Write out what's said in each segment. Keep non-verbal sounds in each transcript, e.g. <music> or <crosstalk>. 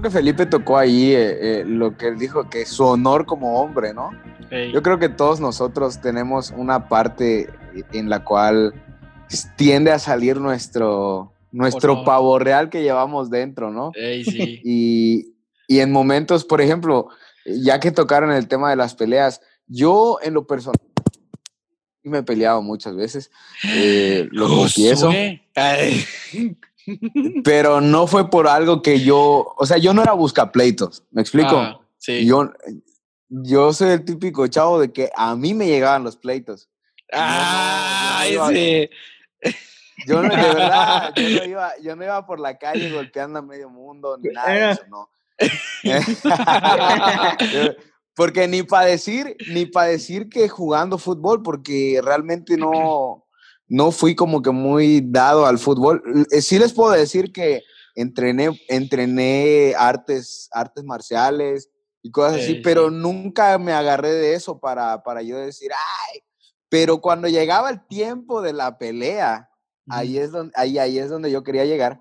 creo que Felipe tocó ahí eh, eh, lo que él dijo, que su honor como hombre, ¿no? Yo creo que todos nosotros tenemos una parte en la cual tiende a salir nuestro, nuestro pavo real que llevamos dentro, ¿no? sí. <laughs> y, y en momentos, por ejemplo, ya que tocaron el tema de las peleas, yo en lo personal me he peleado muchas veces, eh, lo confieso. Pero no fue por algo que yo, o sea, yo no era buscapleitos, ¿me explico? Ah, sí. Yo, yo soy el típico chavo de que a mí me llegaban los pleitos. Ah. <laughs> Yo no, de verdad, yo no, <laughs> iba, yo no iba por la calle golpeando a medio mundo ni nada de eso, no. <laughs> porque ni para decir, ni para decir que jugando fútbol, porque realmente no, no fui como que muy dado al fútbol. Eh, sí les puedo decir que entrené, entrené artes, artes marciales y cosas así, pero nunca me agarré de eso para, para yo decir, ay, pero cuando llegaba el tiempo de la pelea, ahí, es donde, ahí, ahí es donde yo quería llegar.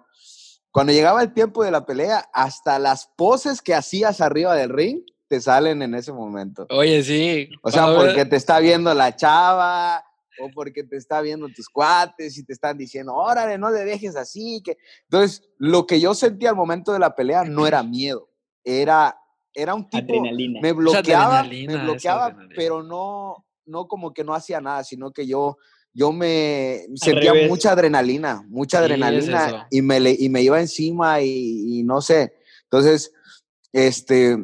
Cuando llegaba el tiempo de la pelea, hasta las poses que hacías arriba del ring te salen en ese momento. Oye, sí. O sea, porque te está viendo la chava o porque te está viendo tus cuates y te están diciendo, órale, no le dejes así. Que... Entonces, lo que yo sentía al momento de la pelea no era miedo, era, era un tipo... Adrenalina. Me bloqueaba, me bloqueaba, pero no, no como que no hacía nada, sino que yo yo me sentía mucha adrenalina, mucha adrenalina y, me y me iba encima y, no sé. Entonces, este,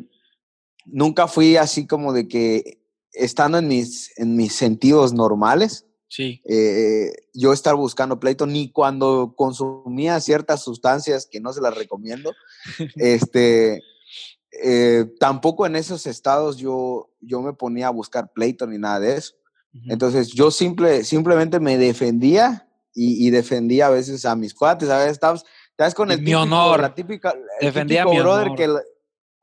nunca fui así como de que estando en mis, en mis sentidos normales, sí. Eh, yo estar buscando pleito, ni cuando consumía ciertas sustancias que no se las recomiendo, <laughs> este, eh, tampoco en esos estados yo, yo me ponía a buscar pleito ni nada de eso. Entonces yo simple, simplemente me defendía y, defendía a veces a mis cuates, a veces estabas, con el mi honor. la típica, el defendía mi brother honor. que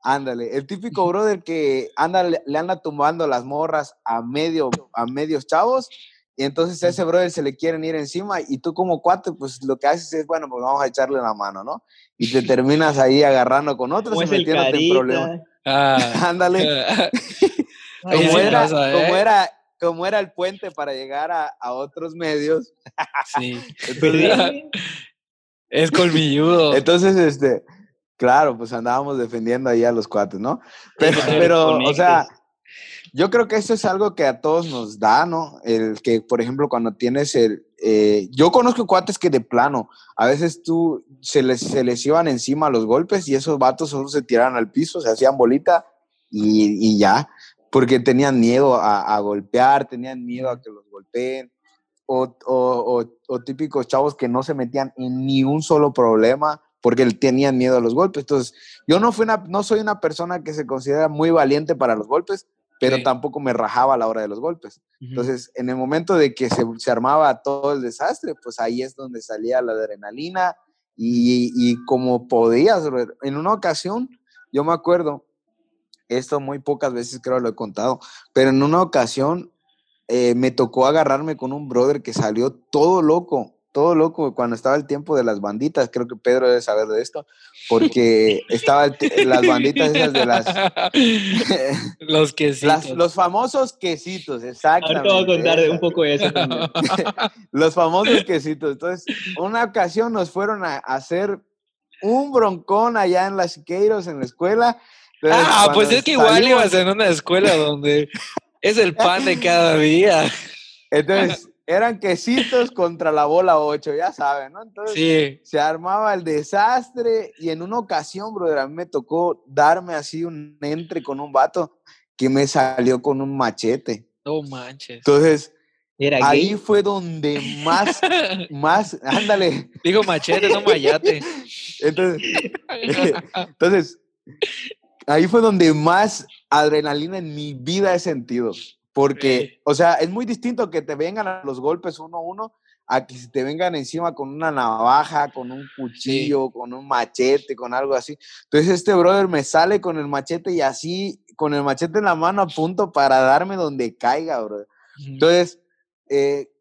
ándale, el típico brother que anda le anda tumbando las morras a medio a medios chavos y entonces a ese brother se le quieren ir encima y tú como cuate pues lo que haces es bueno, pues vamos a echarle la mano, ¿no? Y te <laughs> terminas ahí agarrando con otros y metiéndote en problemas. Ah. <laughs> ándale. <laughs> como, era, como ¿eh? era como era el puente para llegar a, otros medios. Sí. es colmilludo. Entonces, este, claro, pues andábamos defendiendo ahí a los cuates, ¿no? Pero, o sea, yo creo que eso es algo que a todos nos da, ¿no? El que, por ejemplo, cuando tienes el... Eh, yo conozco cuates que de plano, a veces tú se les, se les iban encima los golpes y esos vatos solo se tiraban al piso, se hacían bolita y, y ya porque tenían miedo a, golpear, tenían miedo a que los golpeen, o, o, típicos chavos que no se metían en ni un solo problema porque tenían miedo a los golpes. Entonces, yo no, fui una, no soy una persona que se considera muy valiente para los golpes, pero tampoco me rajaba a la hora de los golpes. Entonces, en el momento de que se, se, armaba todo el desastre, pues ahí es donde salía la adrenalina y, y como podías. En una ocasión, yo me acuerdo, esto muy pocas veces creo lo he contado, pero en una ocasión eh, me tocó agarrarme con un brother que salió todo loco, todo loco cuando estaba el tiempo de las banditas. Creo que Pedro debe saber de esto, porque estaba las banditas esas de las. <laughs> los quesitos. los famosos quesitos, exactamente. Ahora te voy a contar un poco de eso <laughs> los famosos quesitos. Entonces, una ocasión nos fueron a hacer un broncón allá en las Siqueiros, en la escuela, ah, pues es que igual ibas en una escuela donde es el pan de cada día. Entonces, eran quesitos contra la bola 8, ya saben, ¿no? Entonces, se armaba el desastre y en una ocasión, brother, a mí me tocó darme así un entre con un vato que me salió con un machete. No manches. Entonces, ahí fue donde más, más, ándale. Digo machete, no mayate. Entonces, entonces ahí fue donde más adrenalina en mi vida he sentido. Porque, o sea, es muy distinto que te vengan a los golpes uno a uno a que te vengan encima con una navaja, con un cuchillo, con un machete, con algo así. Entonces este brother me sale con el machete y así, con el machete en la mano a punto para darme donde caiga, brother. Entonces, eh,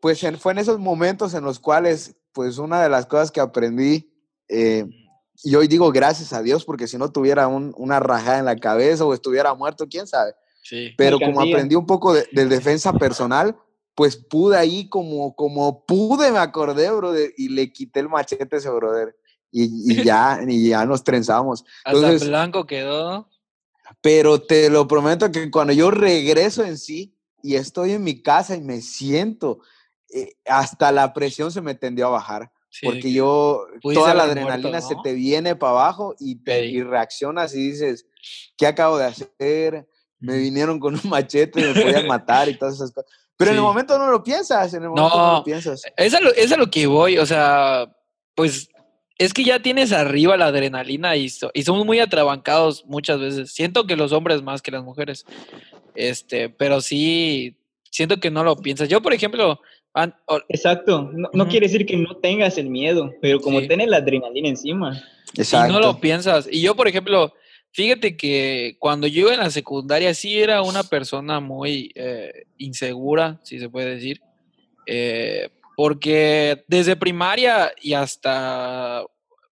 pues fue en esos momentos en los cuales, pues una de las cosas que aprendí eh, y hoy digo gracias a Dios porque si no tuviera una rajada en la cabeza o estuviera muerto, quién sabe. Sí. Pero como aprendí un poco de, defensa personal, pues pude ahí como, como pude, me acordé, brother, y le quité el machete a ese brother. Y, ya, <laughs> y ya nos trenzamos. Entonces, blanco quedó. Pero te lo prometo que cuando yo regreso en sí y estoy en mi casa y me siento, eh, hasta la presión se me tendió a bajar. porque yo, toda la adrenalina se te viene para abajo y, te, y reaccionas y dices, ¿qué acabo de hacer? Me vinieron con un machete, me <laughs> podían matar y todas esas cosas. Pero en el momento no lo piensas, en el momento no, lo piensas. Es a lo, es a lo que voy, o sea, pues es que ya tienes arriba la adrenalina y, y somos muy atrabancados muchas veces. Siento que los hombres más que las mujeres. Este, pero sí, siento que no lo piensas. Yo, por ejemplo... Exacto. No, quiere decir que no tengas el miedo, pero como tienes la adrenalina encima. Exacto. Y no lo piensas. Y yo, por ejemplo, fíjate que cuando yo iba en la secundaria sí era una persona muy eh, insegura, si se puede decir. Eh, porque desde primaria y hasta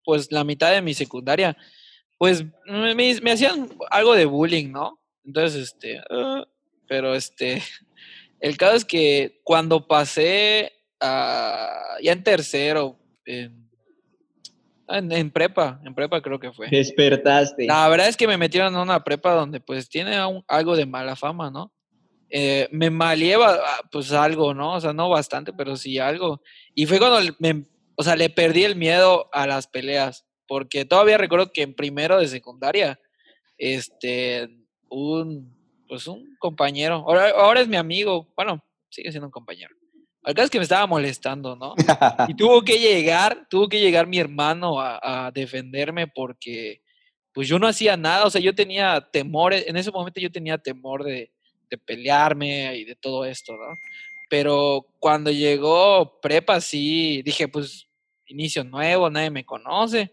pues la mitad de mi secundaria, pues me, hacían algo de bullying, ¿no? Entonces, este, ah, pero este, <laughs> el caso es que cuando pasé a, ya en tercero, en, en, prepa, en prepa creo que fue. Despertaste. La verdad es que me metieron a una prepa donde pues tiene algo de mala fama, ¿no? Eh, me malieva ah, pues algo, ¿no? O sea, no bastante, pero sí algo. Y fue cuando me, o sea, le perdí el miedo a las peleas, porque todavía recuerdo que en primero de secundaria, este, un, pues un compañero, ahora, ahora es mi amigo, bueno, sigue siendo un compañero. Al caso es que me estaba molestando, ¿no? <laughs> Y tuvo que llegar, tuvo que llegar mi hermano a, a defenderme porque, pues yo no hacía nada, o sea, yo tenía temor, en ese momento yo tenía temor de, de pelearme y de todo esto, ¿no? Pero cuando llegó prepa, sí, dije, pues, inicio nuevo, nadie me conoce,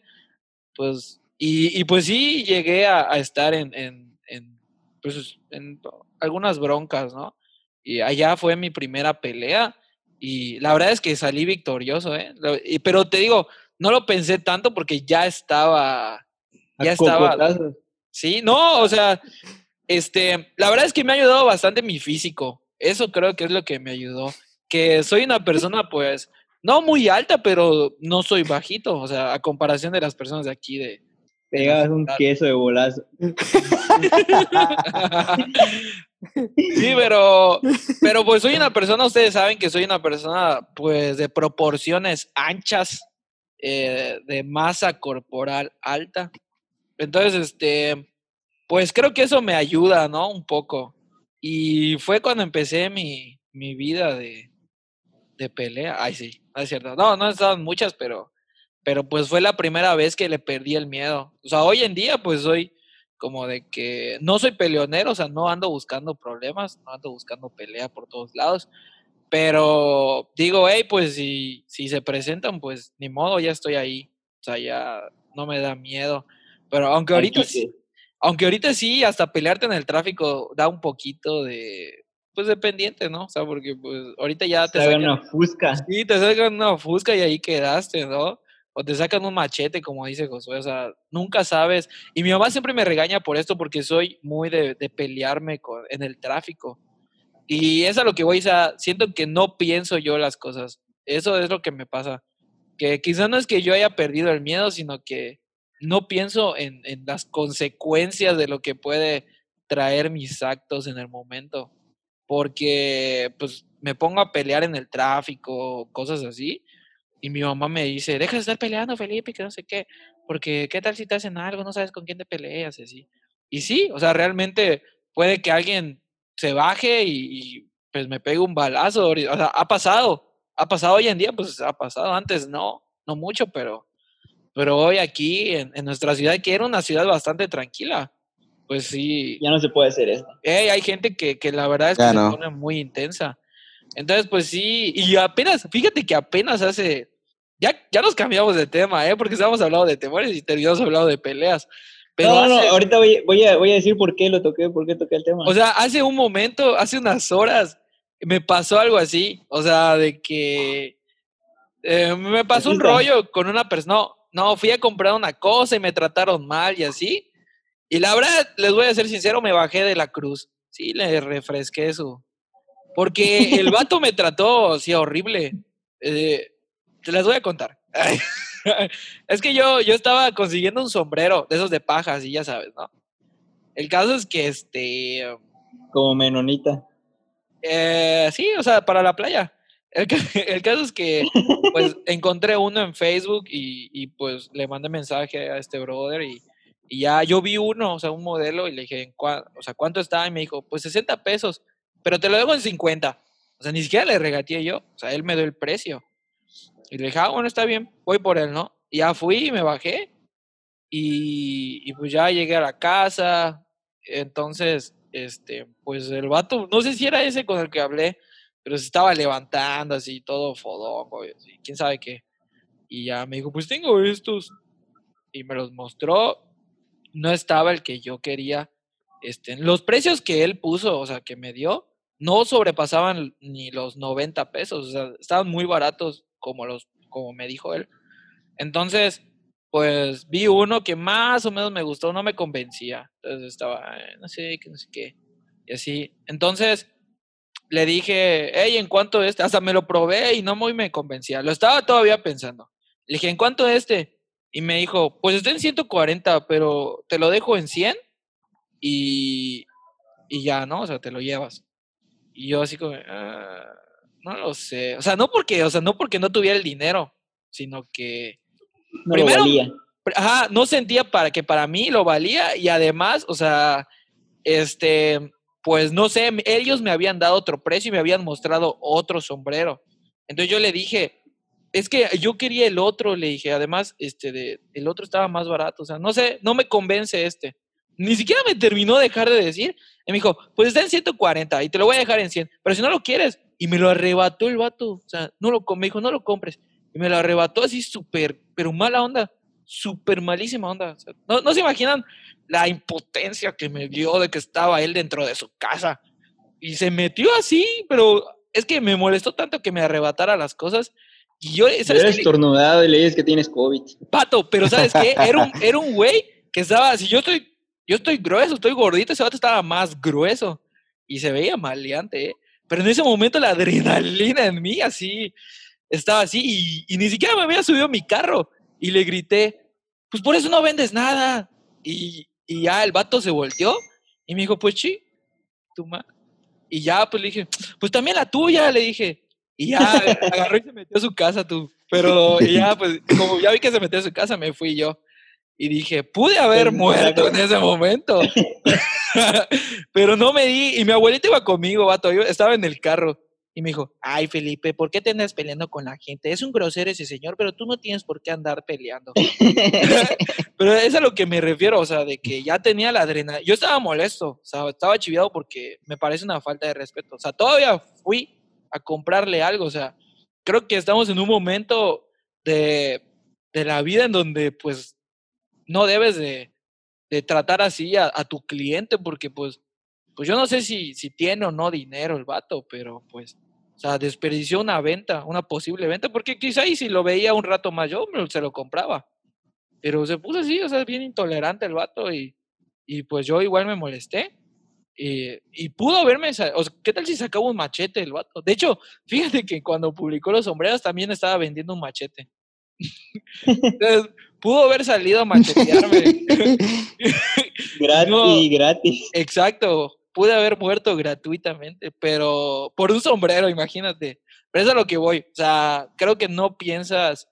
pues, y, pues sí, llegué a, estar en, en, pues, en algunas broncas, ¿no? Y allá fue mi primera pelea y la verdad es que salí victorioso, ¿eh? Pero te digo, no lo pensé tanto porque ya estaba, ya estaba. Sí, no, o sea, este, la verdad es que me ha ayudado bastante mi físico. Eso creo que es lo que me ayudó. Que soy una persona, pues, no muy alta, pero no soy bajito. O sea, a comparación de las personas de aquí de. Pegas un queso de bolazo. <laughs> <laughs> sí, pero, pero pues soy una persona, ustedes saben que soy una persona, pues, de proporciones anchas, eh, de masa corporal alta. Entonces, este, pues creo que eso me ayuda, ¿no? Un poco. Y fue cuando empecé mi, mi vida de, de pelea. Ay, sí, no es cierto. No, no estado muchas, pero, pero pues fue la primera vez que le perdí el miedo. O sea, hoy en día pues soy como de que no soy peleonero, o sea, no ando buscando problemas, no ando buscando pelea por todos lados. Pero digo, hey, pues si, si se presentan, pues ni modo, ya estoy ahí. O sea, ya no me da miedo. Pero aunque ahorita sí, aunque ahorita sí, hasta pelearte en el tráfico da un poquito de, pues dependiente, ¿no? O sea, porque pues ahorita ya te sacan una fusca. Sí, te sacan una fusca y ahí quedaste, ¿no? O te sacan un machete, como dice Josué, o sea, nunca sabes. Y mi mamá siempre me regaña por esto porque soy muy de, pelearme con, en el tráfico. Y es a lo que voy, o sea, siento que no pienso yo las cosas. Eso es lo que me pasa. Que quizá no es que yo haya perdido el miedo, sino que no pienso en, las consecuencias de lo que puede traer mis actos en el momento, porque pues me pongo a pelear en el tráfico, cosas así, y mi mamá me dice, deja de estar peleando, Felipe, que no sé qué, porque qué tal si te hacen algo, no sabes con quién te peleas, y así. Y sí, o sea, realmente puede que alguien se baje y, pues me pegue un balazo, o sea, ha pasado, ha pasado hoy en día, pues ha pasado, antes no, no mucho, pero pero hoy aquí, en, nuestra ciudad, que era una ciudad bastante tranquila, pues sí. Ya no se puede hacer eso. hay gente que, que, la verdad es que se pone muy intensa. Entonces, pues sí, y apenas, fíjate que apenas hace, ya, ya nos cambiamos de tema, ¿eh? Porque estábamos hablando de temores y terminamos hablando de peleas. Pero no, no, ahorita voy, voy, a, voy a decir por qué lo toqué, por qué toqué el tema. O sea, hace un momento, hace unas horas, me pasó algo así, o sea, de que eh, me pasó un rollo con una persona, no, no, fui a comprar una cosa y me trataron mal y así. Y la verdad, les voy a ser sincero, me bajé de la cruz. Sí, le refresqué eso. Porque el vato me trató, sí, horrible. Eh, te las voy a contar. <laughs> es que yo, yo estaba consiguiendo un sombrero de esos de pajas y ya sabes, ¿no? El caso es que este. Como menonita. Eh, sí, o sea, para la playa. El, <laughs> caso es que pues <laughs> encontré uno en Facebook y, pues le mandé mensaje a este brother y, ya yo vi uno, o sea, un modelo y le dije, o sea, ¿cuánto está? Y me dijo, pues 60 pesos, pero te lo dejo en 50. O sea, ni siquiera le regateé yo, o sea, él me dio el precio. Y le dije, ah, bueno, está bien, voy por él, ¿no? Y ya fui y me bajé y, y pues ya llegué a la casa. Entonces, este, pues el vato, no sé si era ese con el que hablé, pero se estaba levantando así, todo fodongo, y quién sabe qué. Y ya me dijo, pues tengo estos. Y me los mostró. No estaba el que yo quería. Este, los precios que él puso, o sea, que me dio, no sobrepasaban ni los 90 pesos. O sea, estaban muy baratos, como, los, como me dijo él. Entonces, pues vi uno que más o menos me gustó, no me convencía. Entonces estaba, no sé, no sé qué. Y así. Entonces le dije, hey, ¿en cuánto este? Hasta me lo probé y no muy me convencía. Lo estaba todavía pensando. Le dije, ¿en cuánto este? Y me dijo, pues está en 140, pero te lo dejo en 100 y, y ya, ¿no? O sea, te lo llevas. Y yo así como, ah, no lo sé. O sea, no porque, o sea, no porque no tuviera el dinero, sino que no primero, valía. Ajá, no sentía para que para mí lo valía y además, o sea, este, pues no sé, ellos me habían dado otro precio y me habían mostrado otro sombrero. Entonces yo le dije, es que yo quería el otro, le dije, además, este, de, el otro estaba más barato, o sea, no sé, no me convence este. Ni siquiera me terminó de dejar de decir. Y me dijo, pues está en 140 y te lo voy a dejar en 100, pero si no lo quieres. Y me lo arrebató el vato, o sea, no lo, me dijo, no lo compres. Y me lo arrebató así súper, pero mala onda, súper malísima onda. no, no se imaginan la impotencia que me dio de que estaba él dentro de su casa. Y se metió así, pero es que me molestó tanto que me arrebatara las cosas. Y yo, ¿sabes Eres estornudado y le dices que tienes COVID. Pato, pero ¿sabes qué? Era un, <laughs> era un güey que estaba, si yo estoy, yo estoy grueso, estoy gordito, ese vato estaba más grueso. Y se veía maleante, ¿eh? Pero en ese momento la adrenalina en mí así, estaba así y, ni siquiera me había subido mi carro. Y le grité, pues por eso no vendes nada. Y, ya el vato se volteó y me dijo, pues sí, tú más. Y ya, pues le dije, pues también la tuya, le dije. Y ya agarró y se metió a su casa tú. Pero ya, pues, como ya vi que se metió a su casa, me fui yo. Y dije, pude haber muerto en ese momento. <laughs> Pero no me di. Y mi abuelita iba conmigo, vato. Yo estaba en el carro. Y me dijo, ay Felipe, ¿por qué te andas peleando con la gente? Es un grosero ese señor, pero tú no tienes por qué andar peleando. <laughs> pero es a lo que me refiero, o sea, de que ya tenía la adrenalina. Yo estaba molesto, o sea, estaba chiviado porque me parece una falta de respeto. O sea, todavía fui a comprarle algo, o sea, creo que estamos en un momento de, de la vida en donde pues no debes de, de tratar así a, a, tu cliente porque pues, pues yo no sé si, si tiene o no dinero el vato, pero pues o sea, desperdició una venta, una posible venta, porque quizá ahí si lo veía un rato más yo se lo compraba. Pero se puso así, o sea, bien intolerante el vato y, y pues yo igual me molesté. Y, y pudo haberme, o sea, ¿qué tal si sacaba un machete el vato? De hecho, <laughs> fíjate que cuando publicó los sombreros también estaba vendiendo un machete. <laughs> Entonces, pudo haber salido a machetearme. <laughs> gratis, gratis. Exacto, pude haber muerto gratuitamente, pero por un sombrero, imagínate. Pero eso es a lo que voy. O sea, creo que no piensas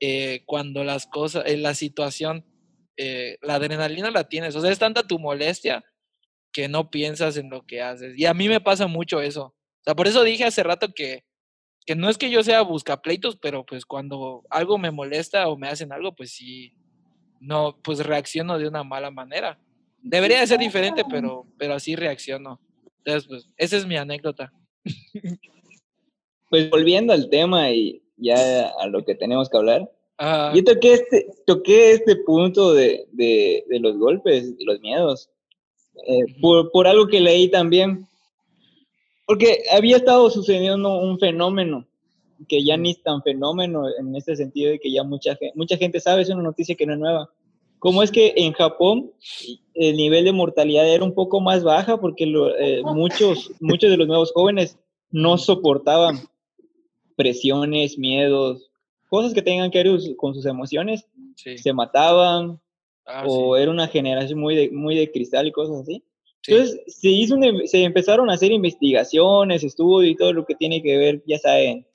eh, cuando las cosas, en la situación, eh, la adrenalina la tienes. O sea, es tanta tu molestia que no piensas en lo que haces. Y a mí me pasa mucho eso. O sea, por eso dije hace rato que, que no es que yo sea buscapleitos, pero pues cuando algo me molesta o me hacen algo, pues sí, no, pues reacciono de una mala manera. Debería de ser diferente, pero, pero así reacciono. Entonces, pues, esa es mi anécdota. Pues volviendo al tema y ya a lo que tenemos que hablar. Yo toqué este, toqué este punto de, de, de los golpes, de los miedos, eh, por, por algo que leí también. Porque había estado sucediendo un fenómeno que ya ni es tan fenómeno en este sentido de que ya mucha, mucha gente sabe, es una noticia que no es nueva. ¿Cómo es que en Japón el nivel de mortalidad era un poco más baja porque eh, muchos, muchos de los nuevos jóvenes no soportaban presiones, miedos, cosas que tengan que ver con sus emociones, se mataban, ah, o era una generación muy de, muy de cristal y cosas así. Entonces, se, hizo se empezaron a hacer investigaciones, estudios y todo lo que tiene que ver, ya saben,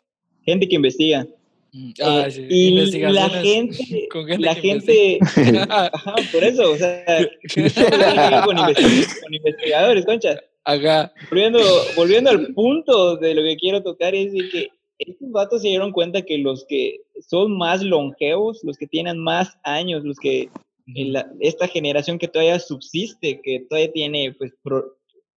gente que investiga. Mm, ah, eh, y la <laughs> gente, la gente, <laughs> ajá, por eso, o sea, <laughs> con, con investigadores, concha. Acá. Volviendo, volviendo al punto de lo que quiero tocar es de que estos vatos se dieron cuenta que los que son más longevos, los que tienen más años, los que esta generación que todavía subsiste, que todavía tiene, pues,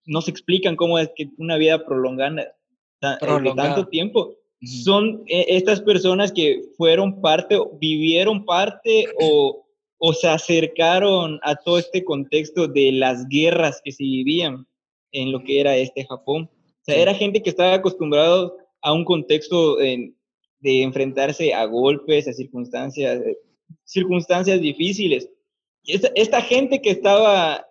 no se explican cómo es que una vida prolongada, eh, de tanto tiempo, son eh, estas personas que fueron parte, vivieron parte o, o se acercaron a todo este contexto de las guerras que se vivían en lo que era este Japón. O sea, era gente que estaba acostumbrado a un contexto de enfrentarse a golpes, a circunstancias, eh, circunstancias difíciles. Esta, esta gente que estaba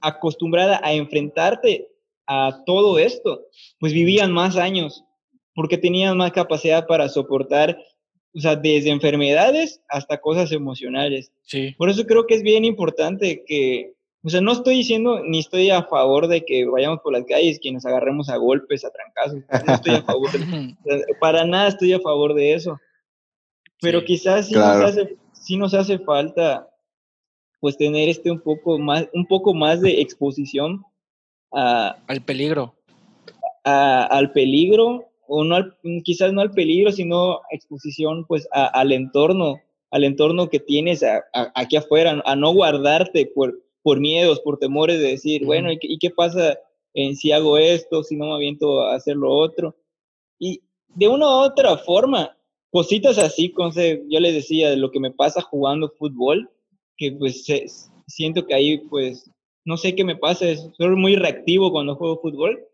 acostumbrada a enfrentarte a todo esto, pues vivían más años, porque tenían más capacidad para soportar, o sea, desde enfermedades hasta cosas emocionales. Sí. Por eso creo que es bien importante que, o sea, no estoy diciendo ni estoy a favor de que vayamos por las calles, que nos agarremos a golpes, a trancazos. No estoy a favor, <laughs> para nada estoy a favor de eso. Pero quizás sí, nos hace, sí nos hace falta pues tener este un poco más, un poco más de exposición a, al peligro. al peligro, o no quizás no al peligro, sino exposición pues al entorno, al entorno que tienes aquí afuera, a no guardarte por, por miedos, por temores de decir, bueno, ¿y, qué pasa en si hago esto, si no me aviento a hacer lo otro? Y de una u otra forma, cositas así, como yo les decía, de lo que me pasa jugando fútbol, que pues siento que ahí pues no sé qué me pasa, soy muy reactivo cuando juego fútbol.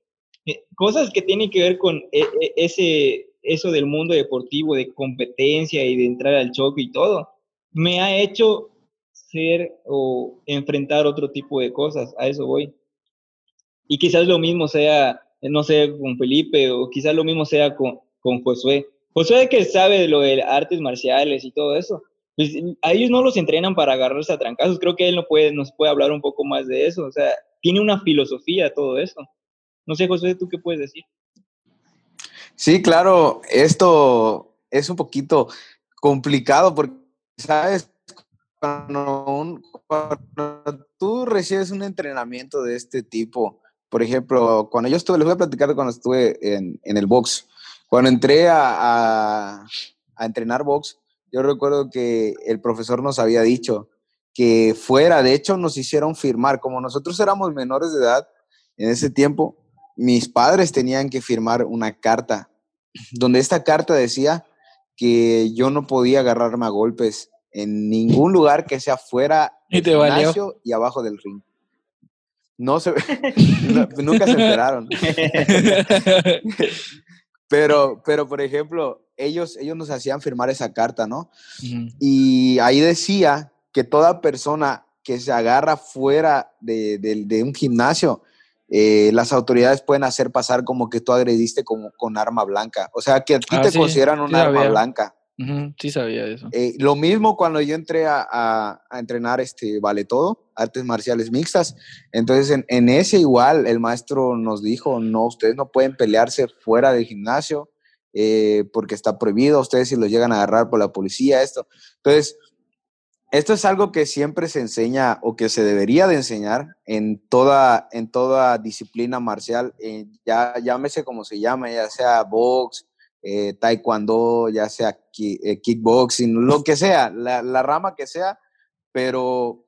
Eh, cosas que tienen que ver con e, e, ese, eso del mundo deportivo, de competencia y de entrar al choque y todo, me ha hecho ser o enfrentar otro tipo de cosas, a eso voy. Y quizás lo mismo sea, no sé, con Felipe o quizás lo mismo sea con, con Josué. Josué que sabe de lo de artes marciales y todo eso, pues a ellos no los entrenan para agarrarse a trancazos. Creo que él no puede, nos puede hablar un poco más de eso. O sea, tiene una filosofía todo eso. No sé, José, ¿tú qué puedes decir? Sí, claro, esto es un poquito complicado porque, ¿sabes? Cuando, tú recibes un entrenamiento de este tipo, por ejemplo, cuando yo estuve, les voy a platicar cuando estuve en, el box. Cuando entré a, a entrenar box, yo recuerdo que el profesor nos había dicho que fuera, de hecho nos hicieron firmar, como nosotros éramos menores de edad en ese tiempo, mis padres tenían que firmar una carta, donde esta carta decía que yo no podía agarrarme a golpes en ningún lugar que sea fuera del gimnasio y abajo del ring. No se, <laughs> nunca se enteraron. <laughs> pero, pero, por ejemplo, ellos, ellos nos hacían firmar esa carta, ¿no? Y ahí decía que toda persona que se agarra fuera de, un gimnasio, eh, las autoridades pueden hacer pasar como que tú agrediste con arma blanca. O sea, que a ti ah, te consideran un arma blanca. Sí sabía eso. Eh, lo mismo cuando yo entré a, entrenar este vale todo, artes marciales mixtas. Entonces, en, en, ese igual, el maestro nos dijo, no, ustedes no pueden pelearse fuera del gimnasio. Eh, porque está prohibido, ustedes si los llegan a agarrar por la policía, esto. Entonces, esto es algo que siempre se enseña o que se debería de enseñar en toda, en toda disciplina marcial, eh, ya llámese como se llama, ya sea box, eh, taekwondo, ya sea kickboxing, lo que sea, la, la, rama que sea, pero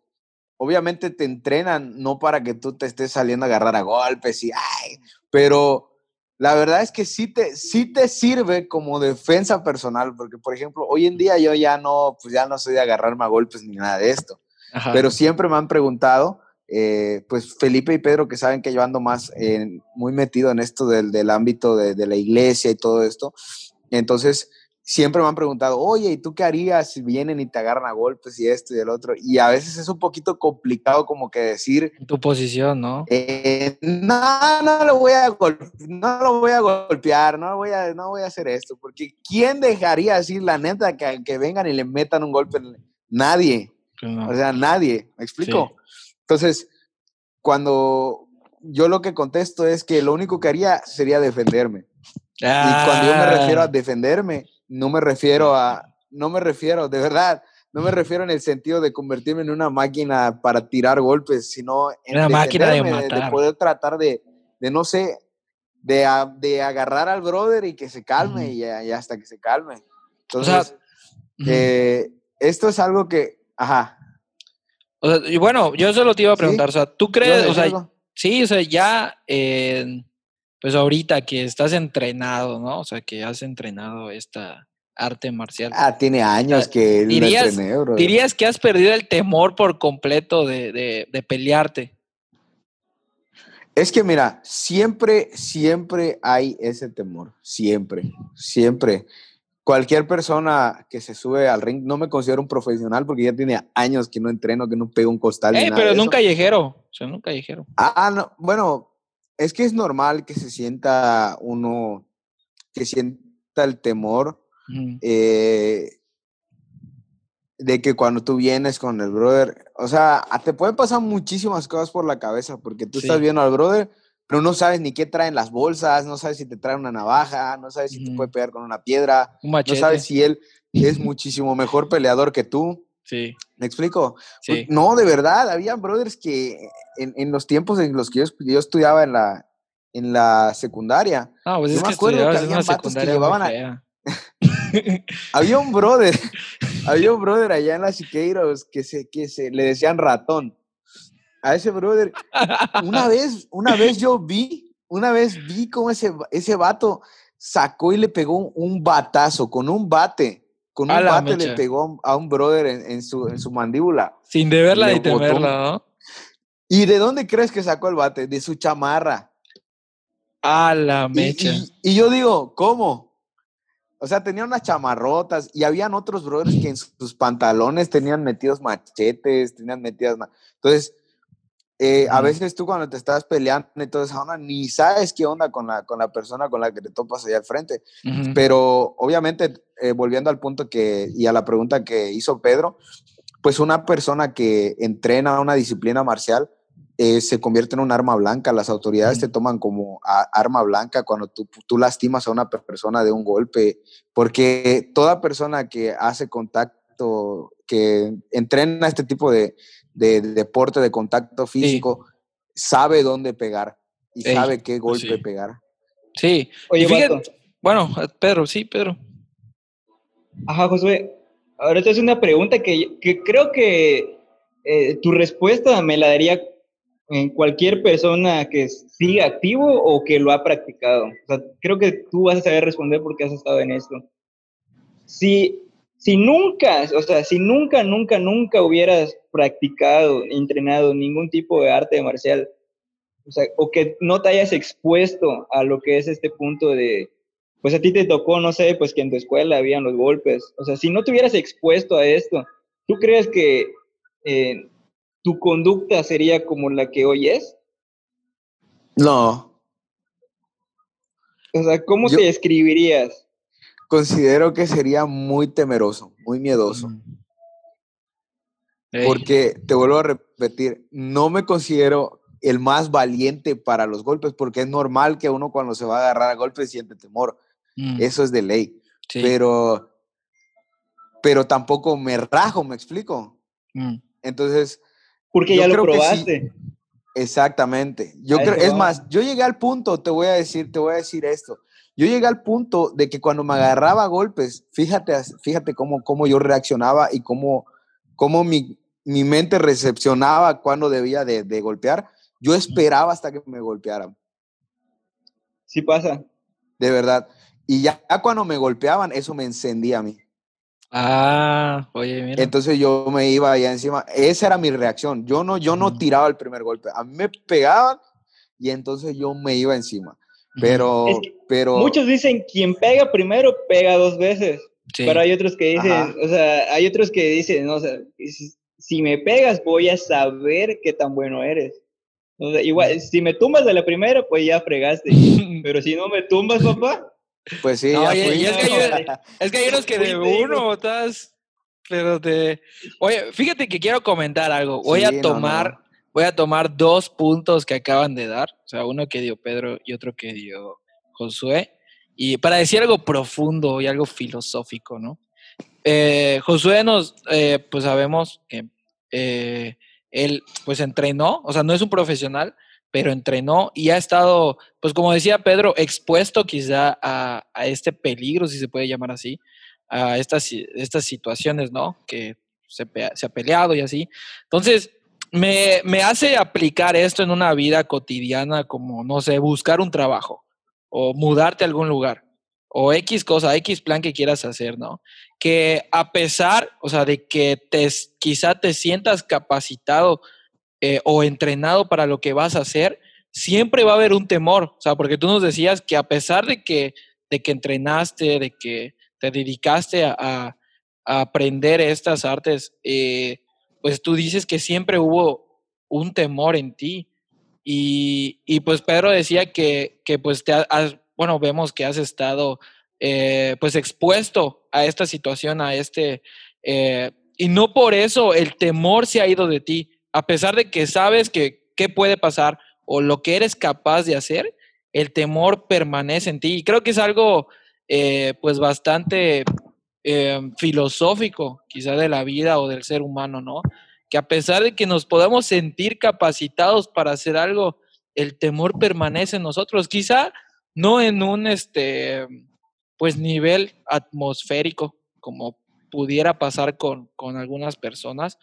obviamente te entrenan no para que tú te estés saliendo a agarrar a golpes y, ay, pero la verdad es que sí te, sí te sirve como defensa personal, porque por ejemplo, hoy en día yo ya no, pues ya no soy de agarrarme a golpes ni nada de esto, pero siempre me han preguntado, eh, pues Felipe y Pedro que saben que yo ando más muy metido en esto del, ámbito de, la iglesia y todo esto, Entonces, siempre me han preguntado, oye, ¿y tú qué harías si vienen y te agarran a golpes y esto y el otro? Y a veces es un poquito complicado como que decir... Tu posición, ¿no? Eh, no, no lo, voy a no lo voy a golpear, no voy a, no voy a hacer esto, porque ¿quién dejaría así, la neta, que, que vengan y le metan un golpe? Nadie. O sea, nadie, ¿me explico? Entonces, cuando yo lo que contesto es que lo único que haría sería defenderme. Y cuando yo me refiero a ah. defenderme, no me refiero a, no me refiero, de verdad, no me refiero en el sentido de convertirme en una máquina para tirar golpes, sino en una máquina de, matar. de, poder tratar de, de no sé, de, de, agarrar al brother y que se calme y, hasta que se calme. Entonces, eh, esto es algo que, ajá. O sea, y bueno, yo solo te iba a preguntar, o sea, ¿tú crees, o sea, sí, o sea, ya, eh, pues ahorita que estás entrenado, ¿no? O sea, que has entrenado esta arte marcial. Ah, tiene años que dirías, dirías que has perdido el temor por completo de, de, pelearte. Es que mira, siempre, siempre hay ese temor, siempre, siempre. Cualquier persona que se sube al ring, no me considero un profesional porque ya tiene años que no entreno, que no pego un costal. Eh, pero nunca callejero, o sea, nunca callejero. Ah, no, bueno, es que es normal que se sienta uno, que sienta el temor eh, de que cuando tú vienes con el brother, o sea, te pueden pasar muchísimas cosas por la cabeza, porque tú estás viendo al brother, pero no sabes ni qué traen las bolsas, no sabes si te trae una navaja, no sabes si te puede pegar con una piedra, no sabes si él es muchísimo mejor peleador que tú. Sí. ¿Me explico? Sí. No, de verdad, había brothers que en, los tiempos en los que yo, estudiaba en la, en la secundaria, ah, pues yo me acuerdo que había vatos que llevaban a... <laughs> había un brother, <laughs> había un brother allá en las Siqueiros que se, que se le decían ratón. A ese brother, una vez, una vez yo vi, una vez vi cómo ese, ese vato sacó y le pegó un batazo con un bate con un bate le pegó a un brother en, su, en su mandíbula. Sin deberla ni temerla, ¿no? ¿Y de dónde crees que sacó el bate? De su chamarra. A la mecha. Y, yo digo, ¿cómo? O sea, tenía unas chamarrotas y habían otros brothers que en sus pantalones tenían metidos machetes, tenían metidas... Entonces, eh, a veces tú cuando te estás peleando y todo eso, ni sabes qué onda con la, con la persona con la que te topas allá al frente. Pero obviamente, eh, volviendo al punto que, y a la pregunta que hizo Pedro, pues una persona que entrena una disciplina marcial eh, se convierte en un arma blanca. Las autoridades te toman como arma blanca cuando tú, tú lastimas a una persona de un golpe, porque toda persona que hace contacto, que entrena este tipo de, de, deporte, de contacto físico, sabe dónde pegar y sabe qué pues golpe pegar. Sí. Oye, fíjate, bueno, Pedro, sí, Pedro. Ajá, Josué. Ahora te es una pregunta que, que creo que eh, tu respuesta me la daría en cualquier persona que siga activo o que lo ha practicado. O sea, creo que tú vas a saber responder porque has estado en esto. Si si nunca, o sea, si nunca, nunca, nunca hubieras practicado, entrenado ningún tipo de arte marcial, o sea, o que no te hayas expuesto a lo que es este punto de, pues a ti te tocó, no sé, pues que en tu escuela habían los golpes, o sea, si no te hubieras expuesto a esto, ¿tú crees que eh, tu conducta sería como la que hoy es? No. O sea, ¿cómo te describirías? Considero que sería muy temeroso, muy miedoso. Porque, te vuelvo a repetir, no me considero el más valiente para los golpes, porque es normal que uno cuando se va a agarrar a golpes siente temor. Mm. Eso es de ley. Pero, pero tampoco me rajo, me explico. Mm. Entonces. Porque ya lo probaste. exactamente. Yo creo, es más, yo llegué al punto, te voy a decir, te voy a decir esto. Yo llegué al punto de que cuando me agarraba golpes, fíjate, fíjate cómo, cómo yo reaccionaba y cómo, cómo mi, mi mente recepcionaba cuando debía de, de, golpear. Yo esperaba hasta que me golpearan. Sí pasa. De verdad. Y ya, cuando me golpeaban, eso me encendía a mí. Ah, oye, mira. Entonces yo me iba allá encima. Esa era mi reacción. Yo no, yo no tiraba el primer golpe. A mí me pegaban y entonces yo me iba encima. Pero, pero... Muchos dicen, quien pega primero, pega dos veces. Pero hay otros que dicen, o sea, hay otros que dicen, no, o sea, si, me pegas voy a saber qué tan bueno eres. O sea, igual, si me tumbas de la primera, pues ya fregaste. <laughs> Pero si no me tumbas, papá. Pues sí, <laughs> es, que hay, unos que de uno estás, pero de... Oye, fíjate que quiero comentar algo. Voy a tomar, voy a tomar dos puntos que acaban de dar. O sea, uno que dio Pedro y otro que dio Josué. Y para decir algo profundo y algo filosófico, ¿no? Eh, Josué nos, eh, pues sabemos que eh, él, pues entrenó, o sea, no es un profesional, pero entrenó y ha estado, pues como decía Pedro, expuesto quizá a, este peligro, si se puede llamar así, a estas, estas situaciones, ¿no? Que se, se ha peleado y así. Entonces, me, me, hace aplicar esto en una vida cotidiana como, no sé, buscar un trabajo o mudarte a algún lugar o X cosa, X plan que quieras hacer, ¿no? Que a pesar, o sea, de que te, quizá te sientas capacitado eh, o entrenado para lo que vas a hacer, siempre va a haber un temor, o sea, porque tú nos decías que a pesar de que, de que entrenaste, de que te dedicaste a, aprender estas artes, eh, pues tú dices que siempre hubo un temor en ti. Y, y pues Pedro decía que, que pues te has, bueno, vemos que has estado eh, pues expuesto a esta situación, a este, y no por eso el temor se ha ido de ti, a pesar de que sabes que qué puede pasar o lo que eres capaz de hacer, el temor permanece en ti. Y creo que es algo eh, pues bastante eh, filosófico quizá de la vida o del ser humano, ¿no? Que a pesar de que nos podamos sentir capacitados para hacer algo, el temor permanece en nosotros. Quizá no en un este pues nivel atmosférico como pudiera pasar con, con algunas personas,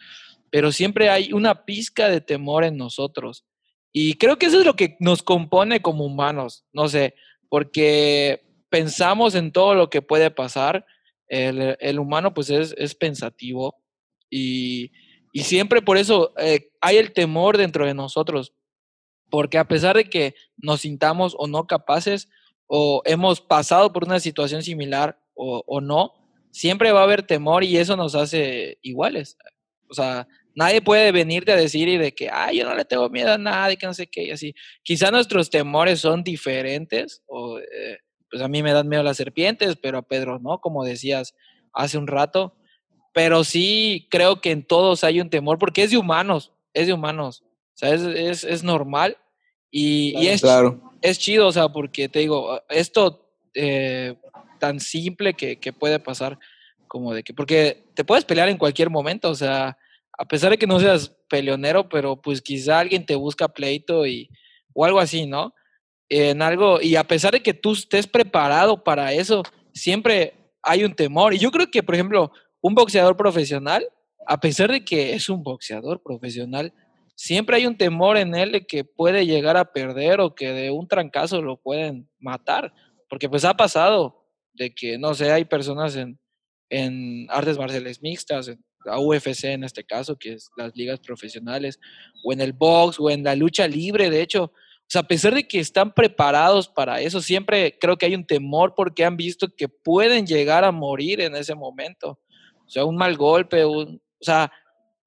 pero siempre hay una pizca de temor en nosotros. Y creo que eso es lo que nos compone como humanos, no sé, porque pensamos en todo lo que puede pasar. El, humano pues es, pensativo y, siempre por eso eh, hay el temor dentro de nosotros, porque a pesar de que nos sintamos o no capaces o hemos pasado por una situación similar o, no, siempre va a haber temor y eso nos hace iguales. O sea, nadie puede venirte a decir y de que, ay, yo no le tengo miedo a nadie, que no sé qué, y así. Quizá nuestros temores son diferentes, o eh, pues a mí me dan miedo las serpientes, pero a Pedro no, como decías hace un rato. Pero sí creo que en todos hay un temor, porque es de humanos, es de humanos. O sea, es, es, normal y, y es, es chido, o sea, porque te digo, esto eh, tan simple que, que puede pasar como de que, porque te puedes pelear en cualquier momento, o sea, a pesar de que no seas peleonero, pero pues quizá alguien te busca pleito y, o algo así, ¿no? En algo, y a pesar de que tú estés preparado para eso, siempre hay un temor. Y yo creo que, por ejemplo, un boxeador profesional, a pesar de que es un boxeador profesional, siempre hay un temor en él de que puede llegar a perder o que de un trancazo lo pueden matar. Porque pues ha pasado de que, no sé, hay personas en, en artes marciales mixtas, en la UFC en este caso, que es las ligas profesionales, o en el box, o en la lucha libre, de hecho. O sea, a pesar de que están preparados para eso, siempre creo que hay un temor porque han visto que pueden llegar a morir en ese momento. O sea, un mal golpe, un, o sea,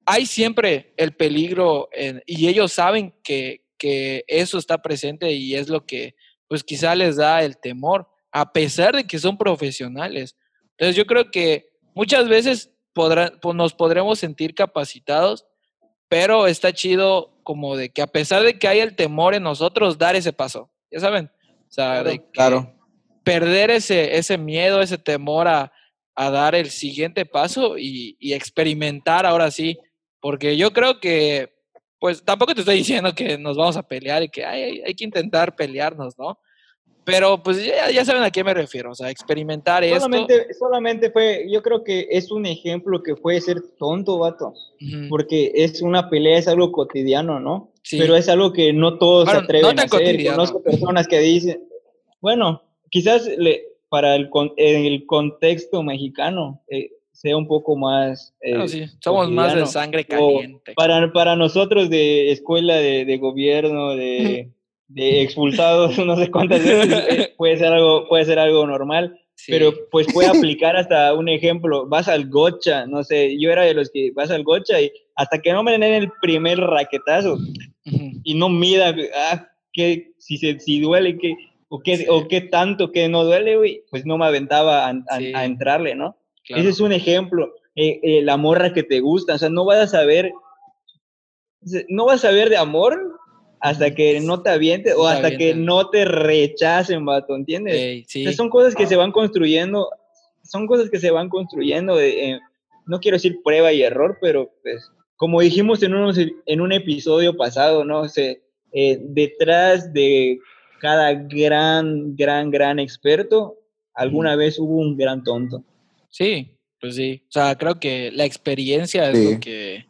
hay siempre el peligro y ellos saben que, que eso está presente y es lo que pues quizá les da el temor, a pesar de que son profesionales. Entonces yo creo que muchas veces podrá, nos podremos sentir capacitados, pero está chido como de que a pesar de que hay el temor en nosotros, dar ese paso, ya saben. O sea, de claro. perder ese, ese miedo, ese temor a, a dar el siguiente paso y, y, experimentar ahora sí, porque yo creo que, pues tampoco te estoy diciendo que nos vamos a pelear y que hay, hay que intentar pelearnos, ¿no? Pero pues ya, saben a qué me refiero, o sea, experimentar solamente, esto. Solamente fue, yo creo que es un ejemplo que puede ser tonto, vato, porque es una pelea, es algo cotidiano, ¿no? Sí. Pero es algo que no todos se atreven a hacer. Conozco personas que dicen, bueno, quizás le, para el, el contexto mexicano eh, sea un poco más... Eh, sí, somos más de sangre caliente. Para, para nosotros de escuela de, de gobierno, de de expulsados <laughs> no sé cuántas veces, <laughs> eh, puede ser algo, puede ser algo normal. Pero pues puede aplicar hasta un ejemplo, vas al gocha, no sé, yo era de los que vas al gocha y hasta que no me den el primer raquetazo y no mida, ah, que si, se, si duele, que, o, qué, o qué tanto que no duele, pues no me aventaba a, entrarle, ¿no? Ese es un ejemplo. Eh, eh, la morra que te gusta, o sea, no vas a saber, no vas a saber de amor hasta que no te avientes o hasta que no te rechacen, vato, ¿entiendes? son cosas que se van construyendo, son cosas que se van construyendo, de, no quiero decir prueba y error, pero pues, como dijimos en, en un episodio pasado, ¿no? sé eh, detrás de cada gran, gran, gran experto, alguna vez hubo un gran tonto. Sí, pues sí. O sea, creo que la experiencia es lo, que,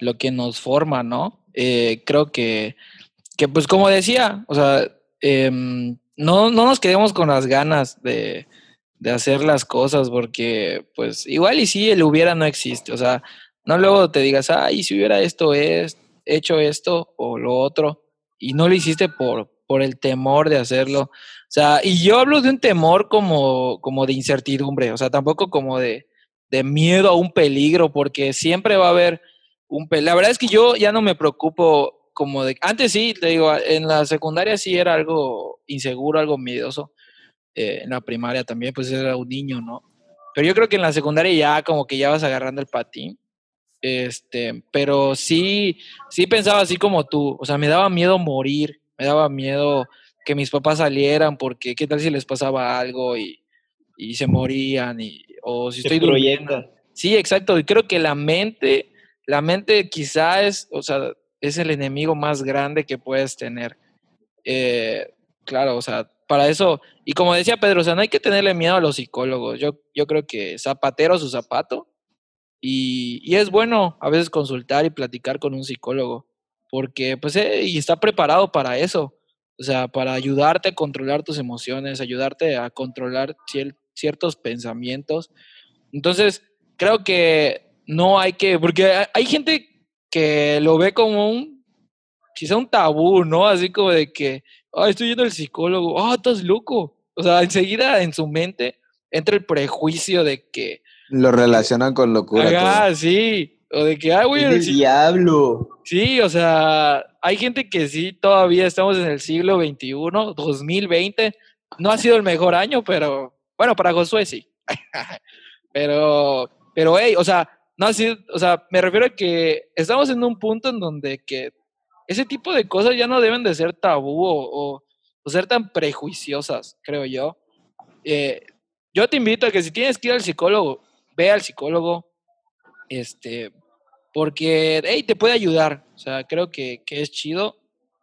lo que nos forma, ¿no? Eh, creo que, que, pues como decía, o sea, em, no, no nos quedemos con las ganas de, de hacer las cosas porque, pues, igual y si el hubiera no existe. O sea, no luego te digas, ay, si hubiera esto, es, hecho esto o lo otro y no lo hiciste por, por el temor de hacerlo. O sea, y yo hablo de un temor como, como de incertidumbre, o sea, tampoco como de, de miedo a un peligro, porque siempre va a haber un peligro. La verdad es que yo ya no me preocupo como de... Antes sí, te digo, en la secundaria sí era algo inseguro, algo miedoso. Eh, en la primaria también, pues era un niño, ¿no? Pero yo creo que en la secundaria ya como que ya vas agarrando el patín. Este, pero sí, sí pensaba así como tú, o sea, me daba miedo morir, me daba miedo que mis papás salieran porque qué tal si les pasaba algo y, y se morían y o si estoy durmiendo. Sí, exacto, y creo que la mente, la mente quizá es, o sea, es el enemigo más grande que puedes tener. Eh, claro, o sea, para eso, y como decía Pedro, o sea, no hay que tenerle miedo a los psicólogos. Yo, yo creo que zapatero su zapato, y, es bueno a veces consultar y platicar con un psicólogo, porque pues eh, y está preparado para eso, o sea, para ayudarte a controlar tus emociones, ayudarte a controlar ciertos pensamientos. Entonces, creo que no hay que, porque hay gente que lo ve como un, quizá un tabú, ¿no? Así como de que, ah, estoy yendo al psicólogo, ah, estás loco. O sea, enseguida en su mente entra el prejuicio de que, lo relacionan con locura. Ah, sí. O de que, ah, güey. El diablo. Sí, o sea, hay gente que sí, todavía estamos en el siglo XXI, 2020. No ha sido el mejor año, pero bueno, para Josué sí. <laughs> pero, pero, hey, o sea, no sido, o sea, me refiero a que estamos en un punto en donde que ese tipo de cosas ya no deben de ser tabú o, o ser tan prejuiciosas, creo yo. Eh, yo te invito a que si tienes que ir al psicólogo, ve al psicólogo, este, porque, hey, te puede ayudar. O sea, creo que, es chido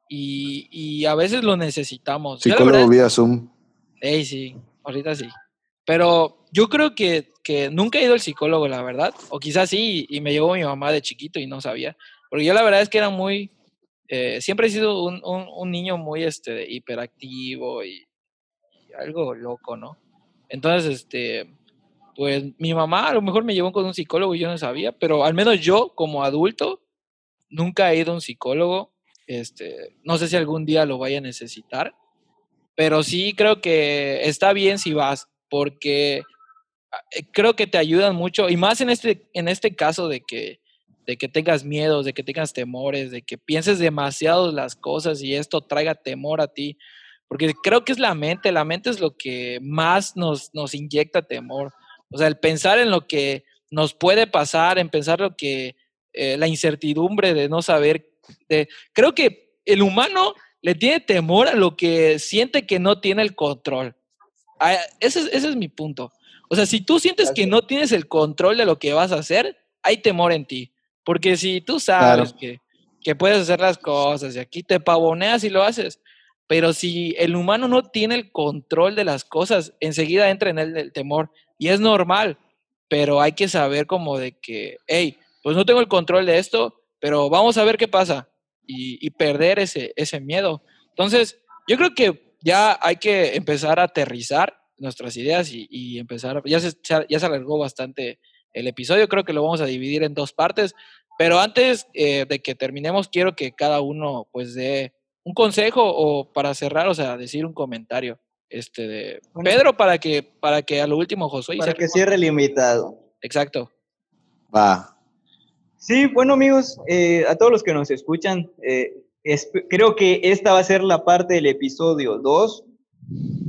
y, a veces lo necesitamos. Psicólogo vía Zoom. Hey, sí, ahorita sí. Pero yo creo que, nunca he ido al psicólogo, la verdad. O quizás sí, y me llevó mi mamá de chiquito y no sabía. Porque yo la verdad es que era muy, eh, siempre he sido un, niño muy este, hiperactivo y, algo loco, ¿no? Entonces, este, pues mi mamá a lo mejor me llevó con un psicólogo y yo no sabía, pero al menos yo como adulto nunca he ido a un psicólogo. Este, no sé si algún día lo vaya a necesitar, pero sí creo que está bien si vas, porque creo que te ayudan mucho, y más en este, en este caso de que, de que tengas miedos, de que tengas temores, de que pienses demasiado las cosas y esto traiga temor a ti, porque creo que es la mente, la mente es lo que más nos, nos inyecta temor. O sea, el pensar en lo que nos puede pasar, en pensar lo que, eh, la incertidumbre de no saber, de, creo que el humano le tiene temor a lo que siente que no tiene el control. Ah, ese, ese es mi punto. O sea, si tú sientes que no tienes el control de lo que vas a hacer, hay temor en ti. Porque si tú sabes que, que, puedes hacer las cosas y aquí te pavoneas y lo haces, pero si el humano no tiene el control de las cosas, enseguida entra en él el temor. Y es normal, pero hay que saber como de que, hey, pues no tengo el control de esto, pero vamos a ver qué pasa y, perder ese, ese miedo. Entonces, yo creo que ya hay que empezar a aterrizar nuestras ideas y, empezar, ya se, ya se alargó bastante el episodio, creo que lo vamos a dividir en dos partes, pero antes eh, de que terminemos, quiero que cada uno pues dé un consejo o para cerrar, o sea, decir un comentario este de Pedro para que para que a lo último Josué para que cierre el invitado. Exacto. Va. Sí, bueno amigos, eh, a todos los que nos escuchan, eh, creo que esta va a ser la parte del episodio 2.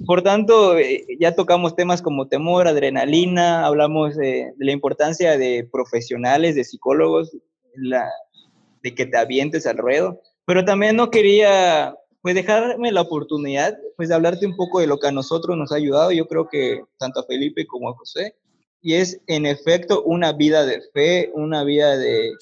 Por tanto, eh, ya tocamos temas como temor, adrenalina, hablamos de, la importancia de profesionales, de psicólogos, la, de que te avientes al ruedo, pero también no quería pues dejarme la oportunidad pues de hablarte un poco de lo que a nosotros nos ha ayudado, yo creo que tanto a Felipe como a José, y es en efecto una vida de fe, una vida de,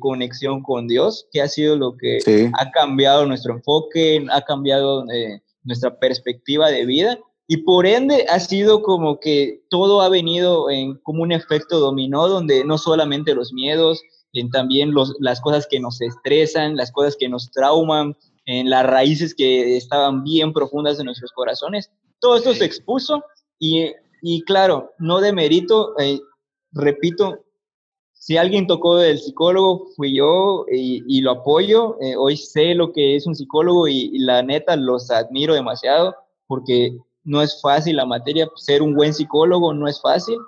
conexión con Dios, que ha sido lo que ha cambiado nuestro enfoque, ha cambiado eh, nuestra perspectiva de vida y por ende ha sido como que todo ha venido en como un efecto dominó donde no solamente los miedos, en también los, las cosas que nos estresan, las cosas que nos trauman, en las raíces que estaban bien profundas de nuestros corazones, todo esto se expuso y y claro, no de mérito, eh, repito, si alguien tocó del psicólogo, fui yo y, lo apoyo. Eh, hoy sé lo que es un psicólogo y, la neta los admiro demasiado porque no es fácil la materia, ser un buen psicólogo no es fácil.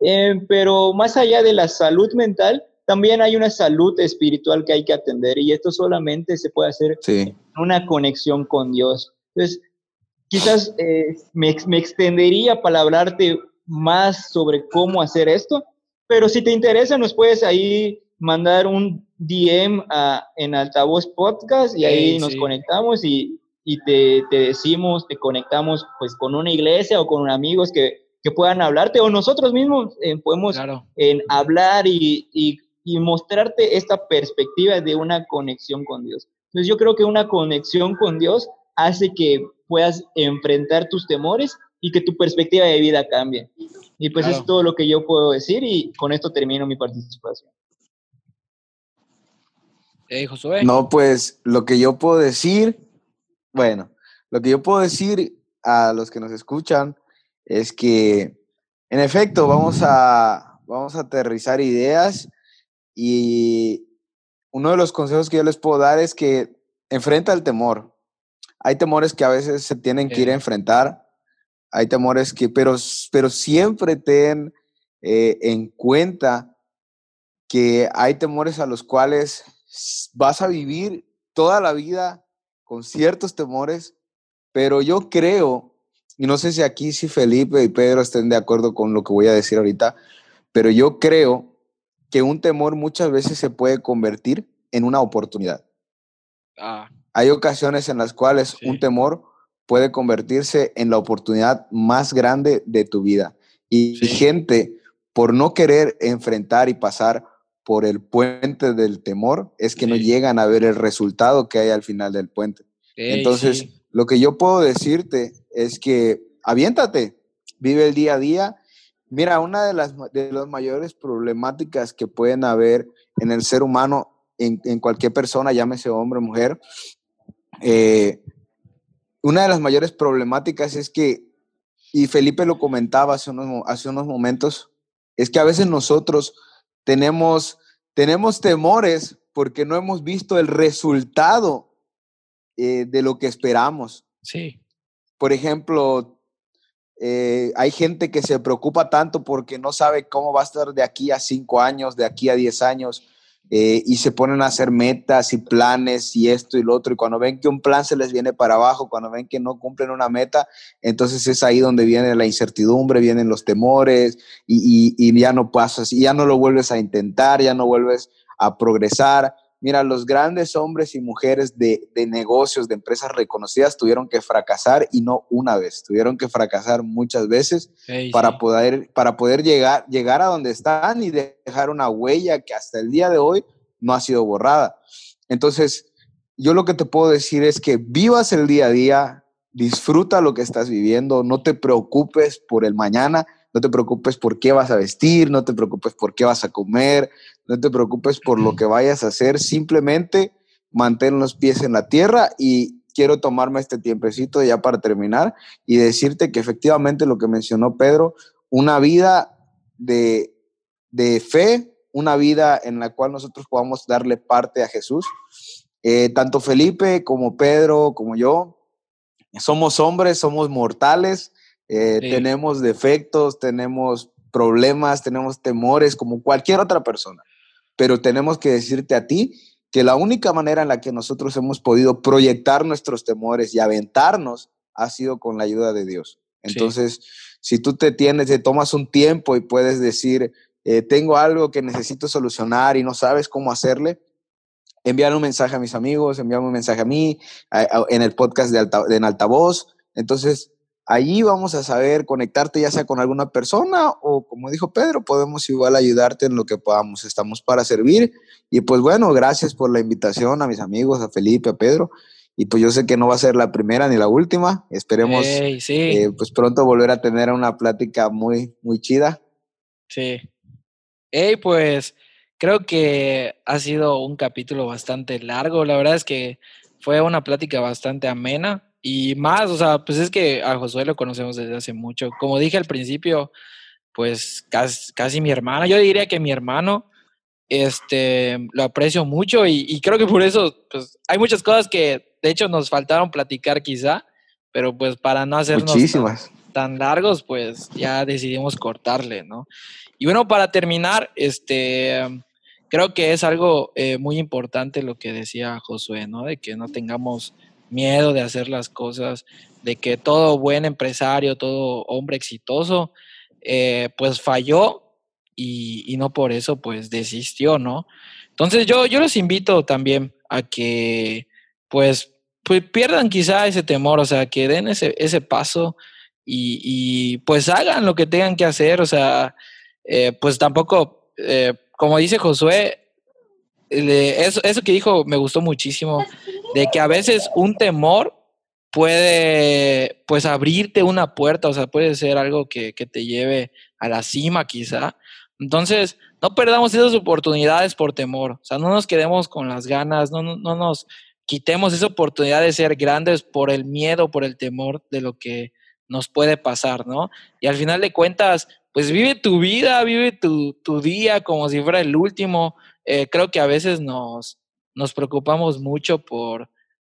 Eh, pero más allá de la salud mental, también hay una salud espiritual que hay que atender y esto solamente se puede hacer en una conexión con Dios. Entonces, quizás eh, me, me, extendería para hablarte más sobre cómo hacer esto, pero si te interesa nos puedes ahí mandar un DM a, en Altavoz Podcast y ahí nos conectamos y, y te, te, decimos, te conectamos pues con una iglesia o con amigos que, que puedan hablarte o nosotros mismos eh, podemos en hablar y, y, y mostrarte esta perspectiva de una conexión con Dios. Entonces yo creo que una conexión con Dios hace que puedas enfrentar tus temores y que tu perspectiva de vida cambie. Y pues es todo lo que yo puedo decir y con esto termino mi participación. Hey, Josué. No, pues lo que yo puedo decir, bueno, lo que yo puedo decir a los que nos escuchan es que, en efecto, vamos a, vamos a aterrizar ideas y uno de los consejos que yo les puedo dar es que enfrenta el temor hay temores que a veces se tienen que ir a enfrentar, hay temores que, pero, pero siempre ten eh, en cuenta que hay temores a los cuales vas a vivir toda la vida con ciertos temores, pero yo creo, y no sé si aquí si Felipe y Pedro estén de acuerdo con lo que voy a decir ahorita, pero yo creo que un temor muchas veces se puede convertir en una oportunidad. Ah, hay ocasiones en las cuales un temor puede convertirse en la oportunidad más grande de tu vida. Y, gente, por no querer enfrentar y pasar por el puente del temor, es que no llegan a ver el resultado que hay al final del puente. Entonces, lo que yo puedo decirte es que aviéntate, vive el día a día. Mira, una de las, de las mayores problemáticas que pueden haber en el ser humano, en, en cualquier persona, llámese hombre o mujer, eh, una de las mayores problemáticas es que, y Felipe lo comentaba hace unos, hace unos momentos, es que a veces nosotros tenemos, tenemos temores porque no hemos visto el resultado eh, de lo que esperamos. Sí. Por ejemplo, eh, hay gente que se preocupa tanto porque no sabe cómo va a estar de aquí a cinco años, de aquí a diez años. Eh, y se ponen a hacer metas y planes y esto y lo otro, y cuando ven que un plan se les viene para abajo, cuando ven que no cumplen una meta, entonces es ahí donde viene la incertidumbre, vienen los temores y, y ya no pasas, y ya no lo vuelves a intentar, ya no vuelves a progresar. Mira, los grandes hombres y mujeres de, negocios, de empresas reconocidas, tuvieron que fracasar y no una vez, tuvieron que fracasar muchas veces para, poder, para poder llegar, llegar a donde están y dejar una huella que hasta el día de hoy no ha sido borrada. Entonces, yo lo que te puedo decir es que vivas el día a día, disfruta lo que estás viviendo, no te preocupes por el mañana, no te preocupes por qué vas a vestir, no te preocupes por qué vas a comer, no te preocupes por lo que vayas a hacer, simplemente mantén los pies en la tierra y quiero tomarme este tiempecito ya para terminar y decirte que efectivamente lo que mencionó Pedro, una vida de, de fe, una vida en la cual nosotros podamos darle parte a Jesús, eh, tanto Felipe como Pedro como yo, somos hombres, somos mortales, eh, tenemos defectos, tenemos problemas, tenemos temores como cualquier otra persona, pero tenemos que decirte a ti que la única manera en la que nosotros hemos podido proyectar nuestros temores y aventarnos ha sido con la ayuda de Dios. Entonces, si tú te tienes, te tomas un tiempo y puedes decir, eh, tengo algo que necesito solucionar y no sabes cómo hacerle, enviar un mensaje a mis amigos, enviar un mensaje a mí, en el podcast de, de en altavoz. Entonces, allí vamos a saber conectarte ya sea con alguna persona o como dijo Pedro, podemos igual ayudarte en lo que podamos. Estamos para servir. Y pues bueno, gracias por la invitación a mis amigos, a Felipe, a Pedro. Y pues yo sé que no va a ser la primera ni la última. Esperemos eh, pues pronto volver a tener una plática muy, muy chida. Sí. Hey, pues creo que ha sido un capítulo bastante largo. La verdad es que fue una plática bastante amena. Y más, o sea, pues es que a Josué lo conocemos desde hace mucho. Como dije al principio, pues casi, casi mi hermano. Yo diría que mi hermano, este, lo aprecio mucho y, y creo que por eso, pues hay muchas cosas que de hecho, nos faltaron platicar quizá, pero pues para no hacernos tan, largos, pues ya decidimos cortarle, ¿no? Y bueno, para terminar, este, creo que es algo eh, muy importante lo que decía Josué, ¿no? De que no tengamos miedo de hacer las cosas, de que todo buen empresario, todo hombre exitoso, eh, pues falló y, no por eso pues desistió, ¿no? Entonces yo, yo los invito también a que pues pues pierdan quizá ese temor, o sea, que den ese, ese paso y, pues hagan lo que tengan que hacer, o sea, eh, pues tampoco, eh, como dice Josué, eso, eso que dijo me gustó muchísimo, de que a veces un temor puede pues abrirte una puerta, o sea, puede ser algo que, que te lleve a la cima quizá. Entonces, no perdamos esas oportunidades por temor, o sea, no nos quedemos con las ganas, no, no, no nos quitemos esa oportunidad de ser grandes por el miedo, por el temor de lo que nos puede pasar, ¿no? Y al final de cuentas, pues vive tu vida, vive tu, día como si fuera el último. Eh, creo que a veces nos, nos preocupamos mucho por,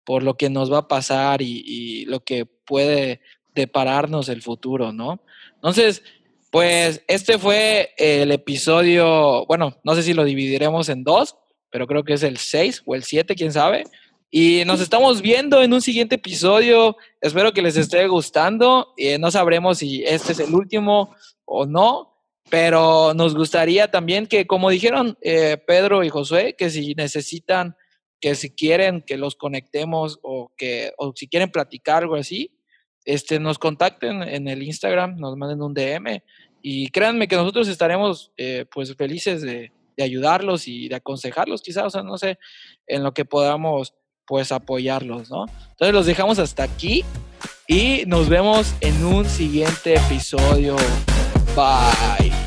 por lo que nos va a pasar y, lo que puede depararnos el futuro, ¿no? Entonces, pues este fue el episodio, bueno, no sé si lo dividiremos en dos, pero creo que es el 6 o el 7, quién sabe. Y nos estamos viendo en un siguiente episodio. Espero que les esté gustando. Eh, no sabremos si este es el último o no, pero nos gustaría también que, como dijeron eh, Pedro y Josué, que si necesitan, que si quieren que los conectemos o que o si quieren platicar algo así, este, nos contacten en el Instagram, nos manden un DM y créanme que nosotros estaremos eh, pues felices de, de ayudarlos y de aconsejarlos quizás, o sea, no sé, en lo que podamos pues apoyarlos, ¿no? Entonces los dejamos hasta aquí y nos vemos en un siguiente episodio. Bye.